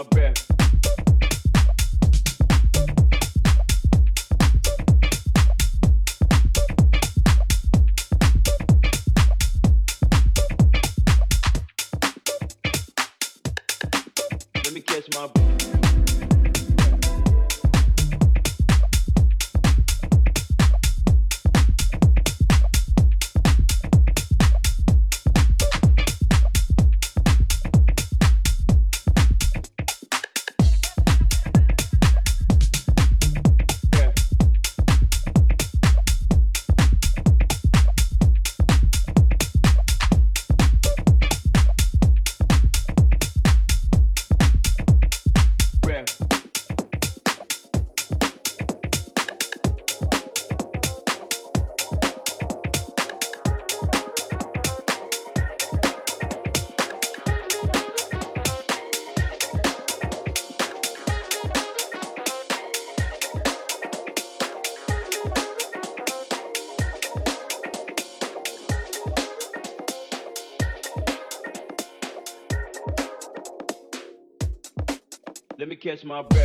my breath. Catch my breath.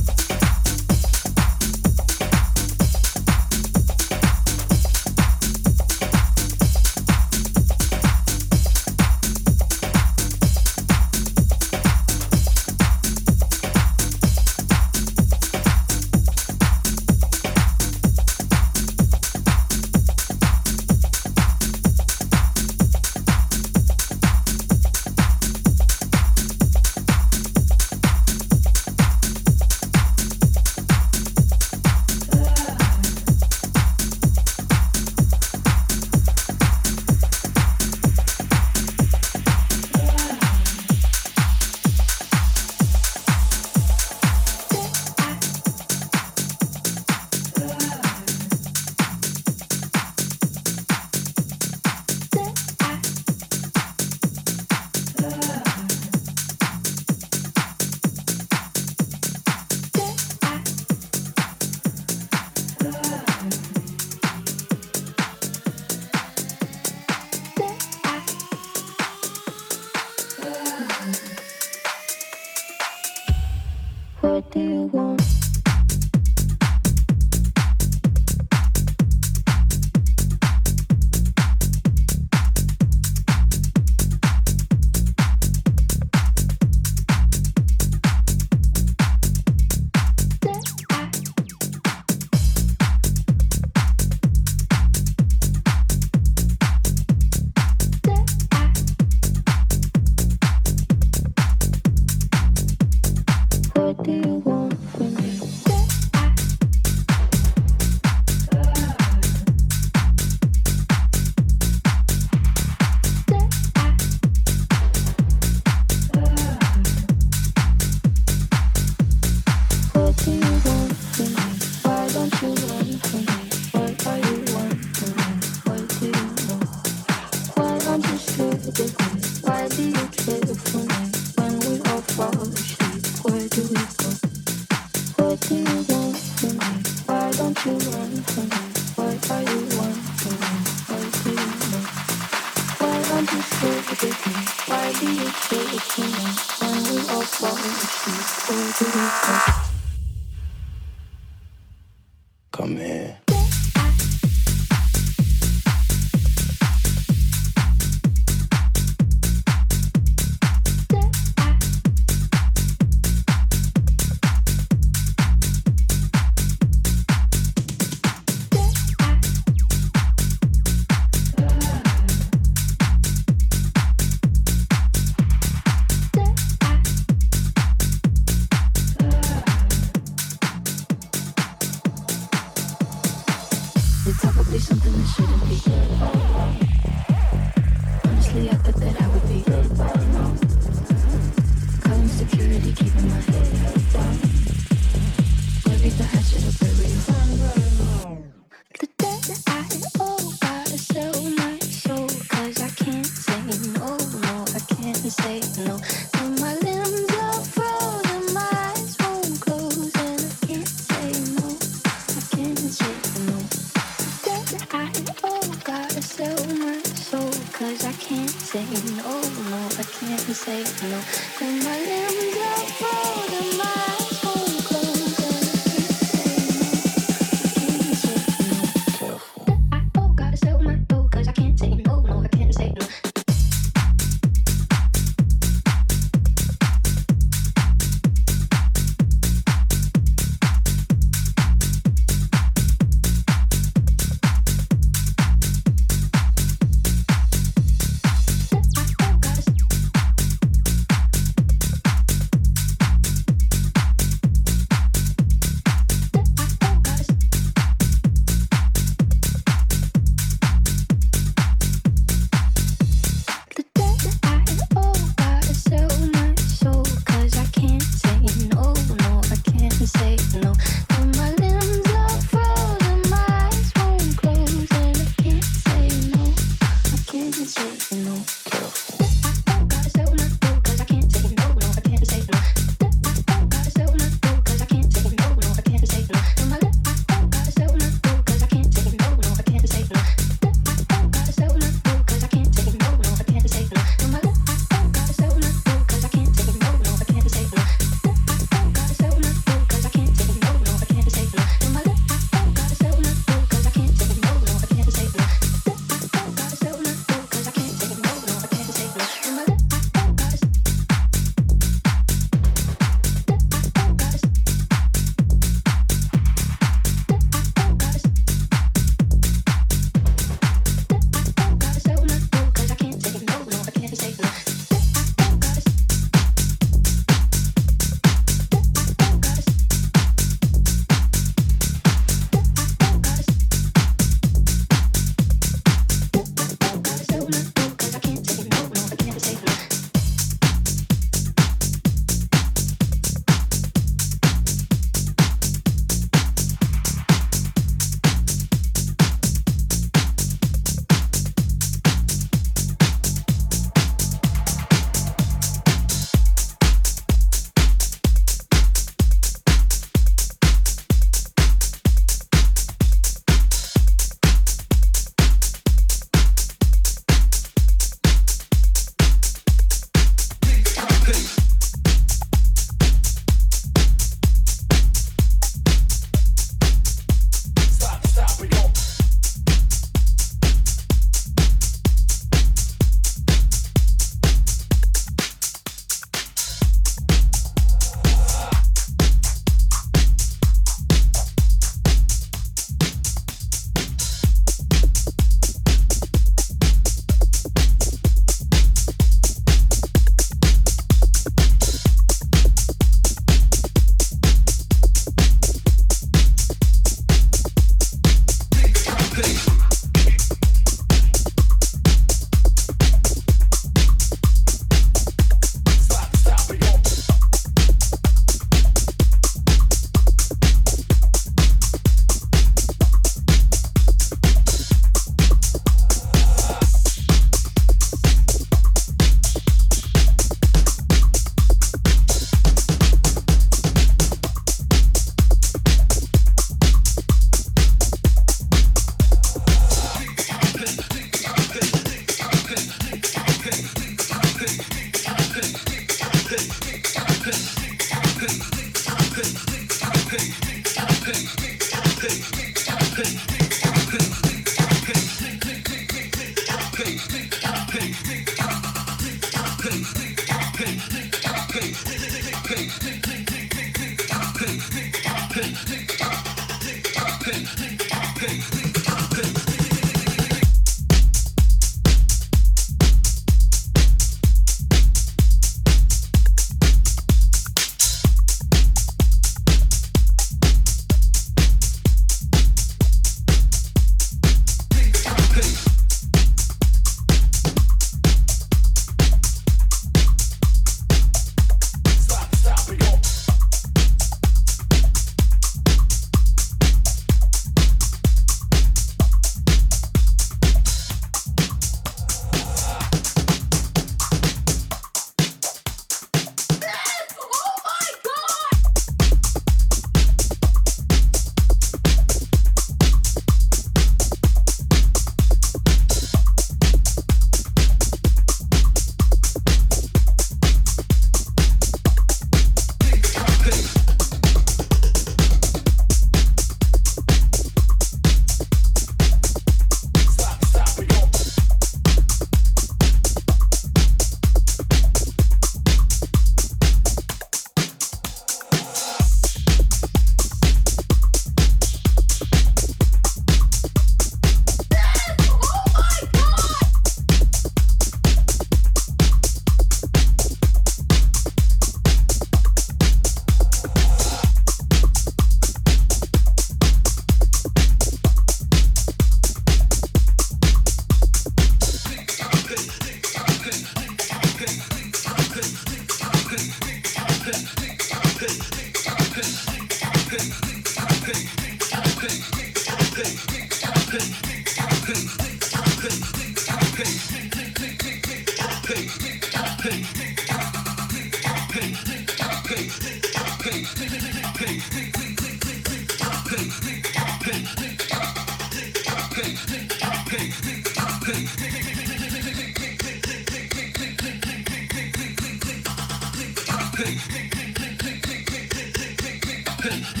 Hey.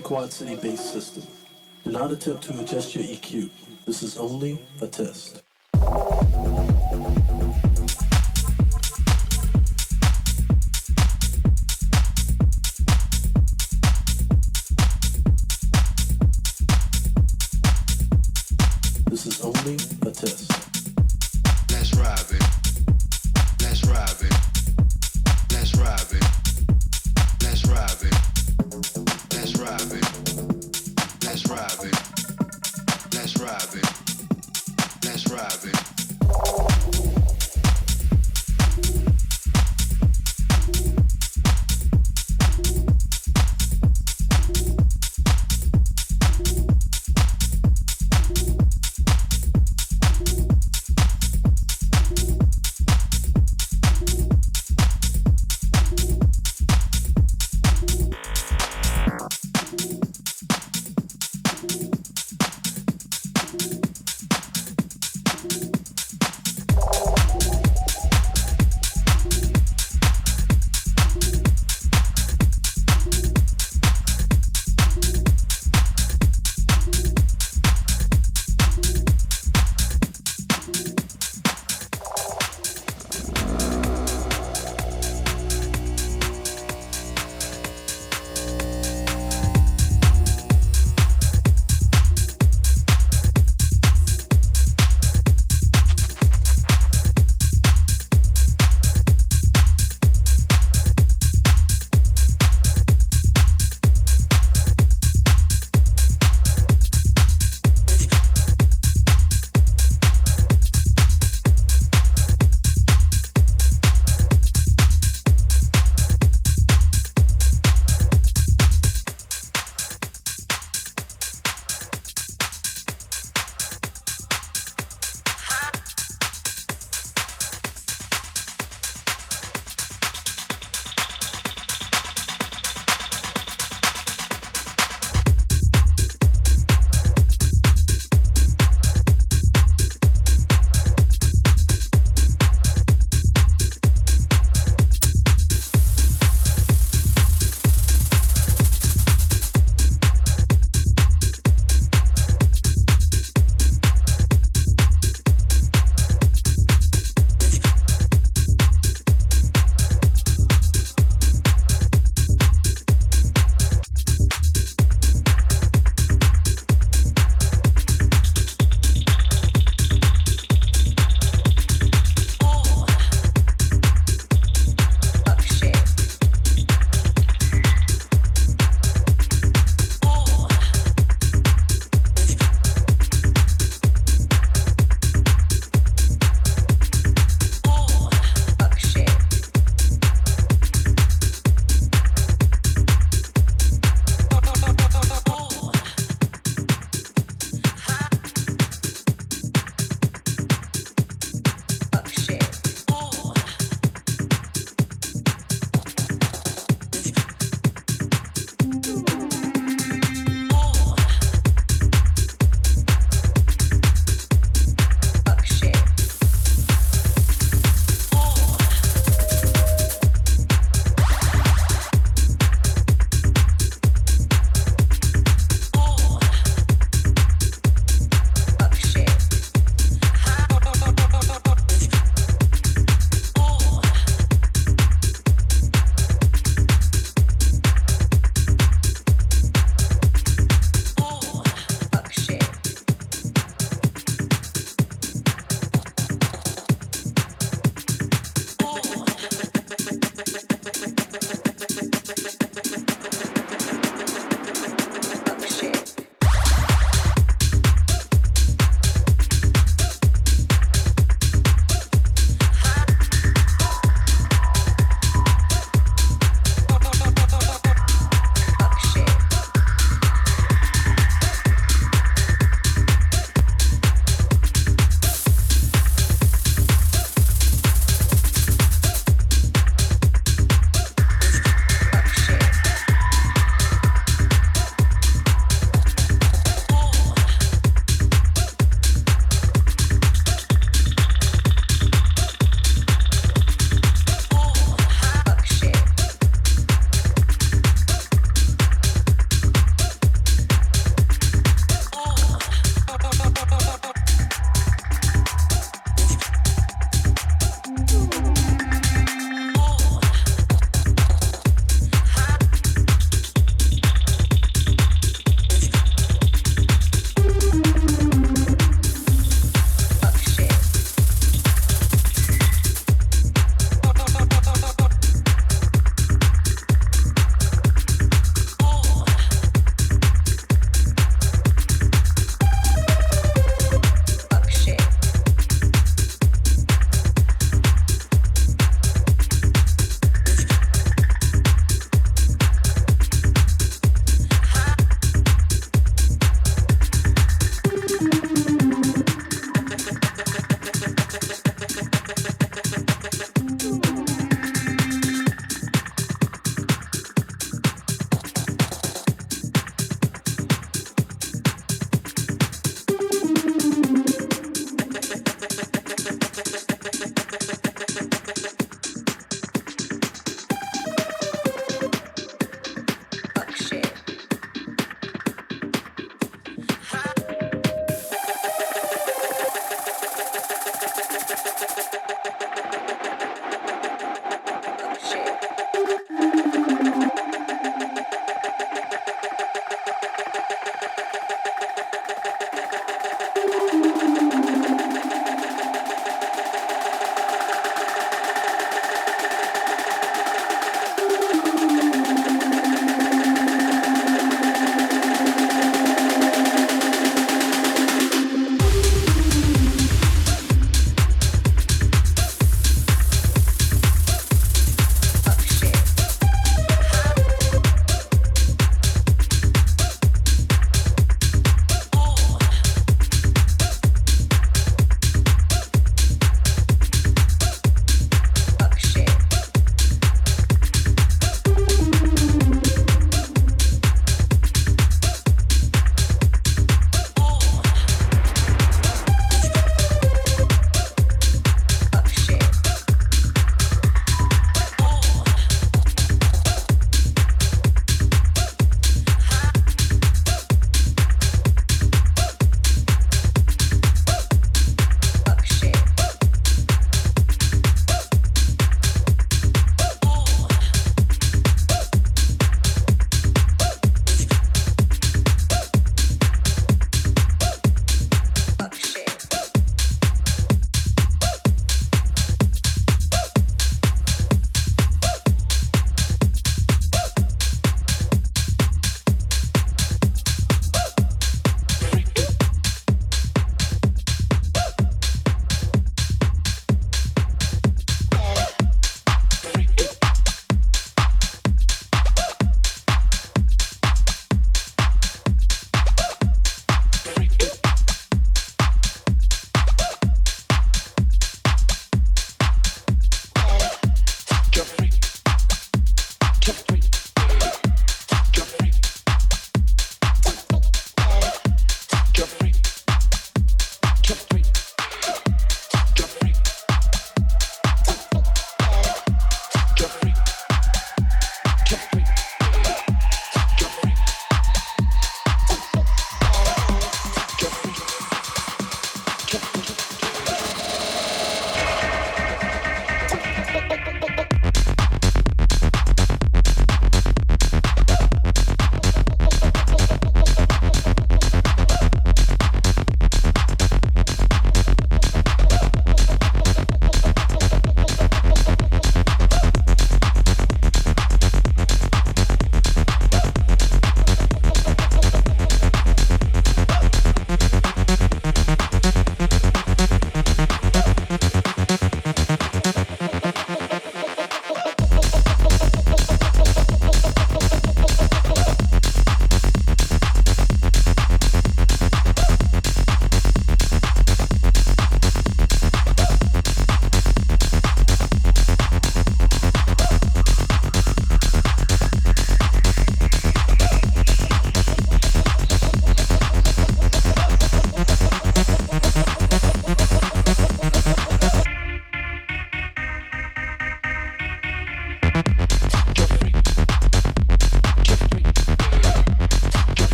Quad City based system. Do not attempt to adjust your EQ. This is only a test.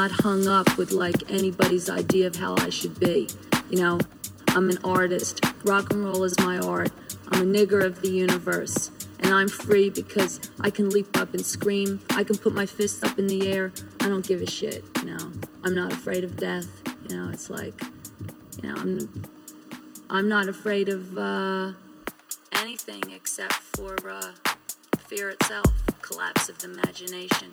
Not hung up with like anybody's idea of how I should be. You know, I'm an artist. Rock and roll is my art. I'm a nigger of the universe. And I'm free because I can leap up and scream. I can put my fists up in the air. I don't give a shit, you know. I'm not afraid of death. You know, it's like, you know, I'm I'm not afraid of uh, anything except for uh, fear itself, collapse of the imagination.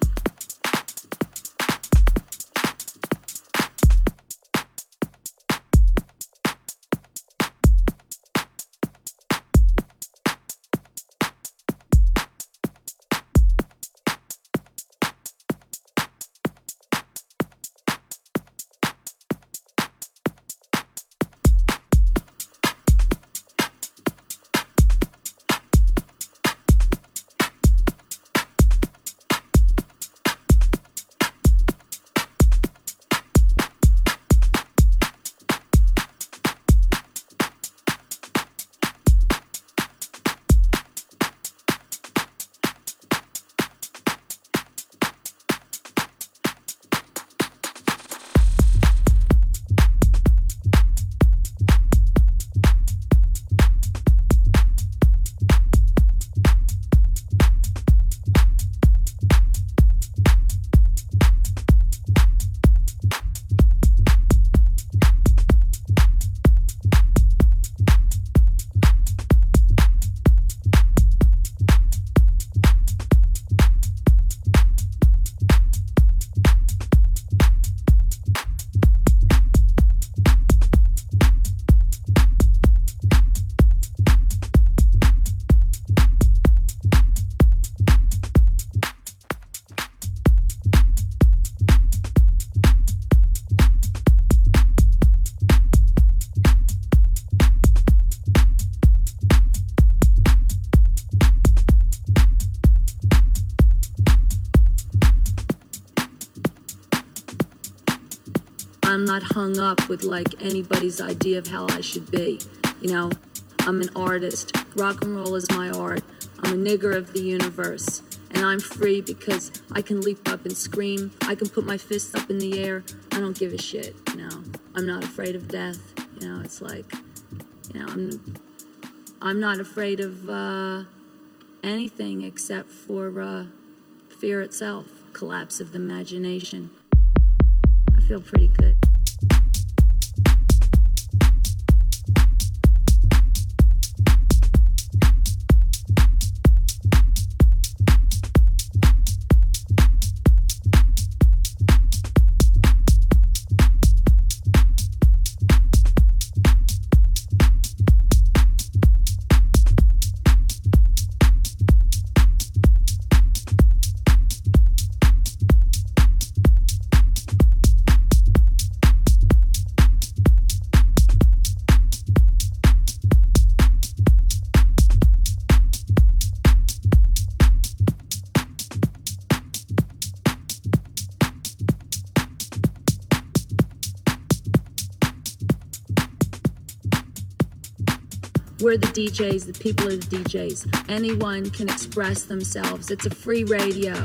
Hung up with like anybody's idea of how I should be. You know, I'm an artist. Rock and roll is my art. I'm a nigger of the universe. And I'm free because I can leap up and scream. I can put my fists up in the air. I don't give a shit, you know. I'm not afraid of death. You know, it's like, you know, I'm I'm not afraid of uh, anything except for uh, fear itself, collapse of the imagination. I feel pretty good. DJs, the people are the DJs. Anyone can express themselves. It's a free radio.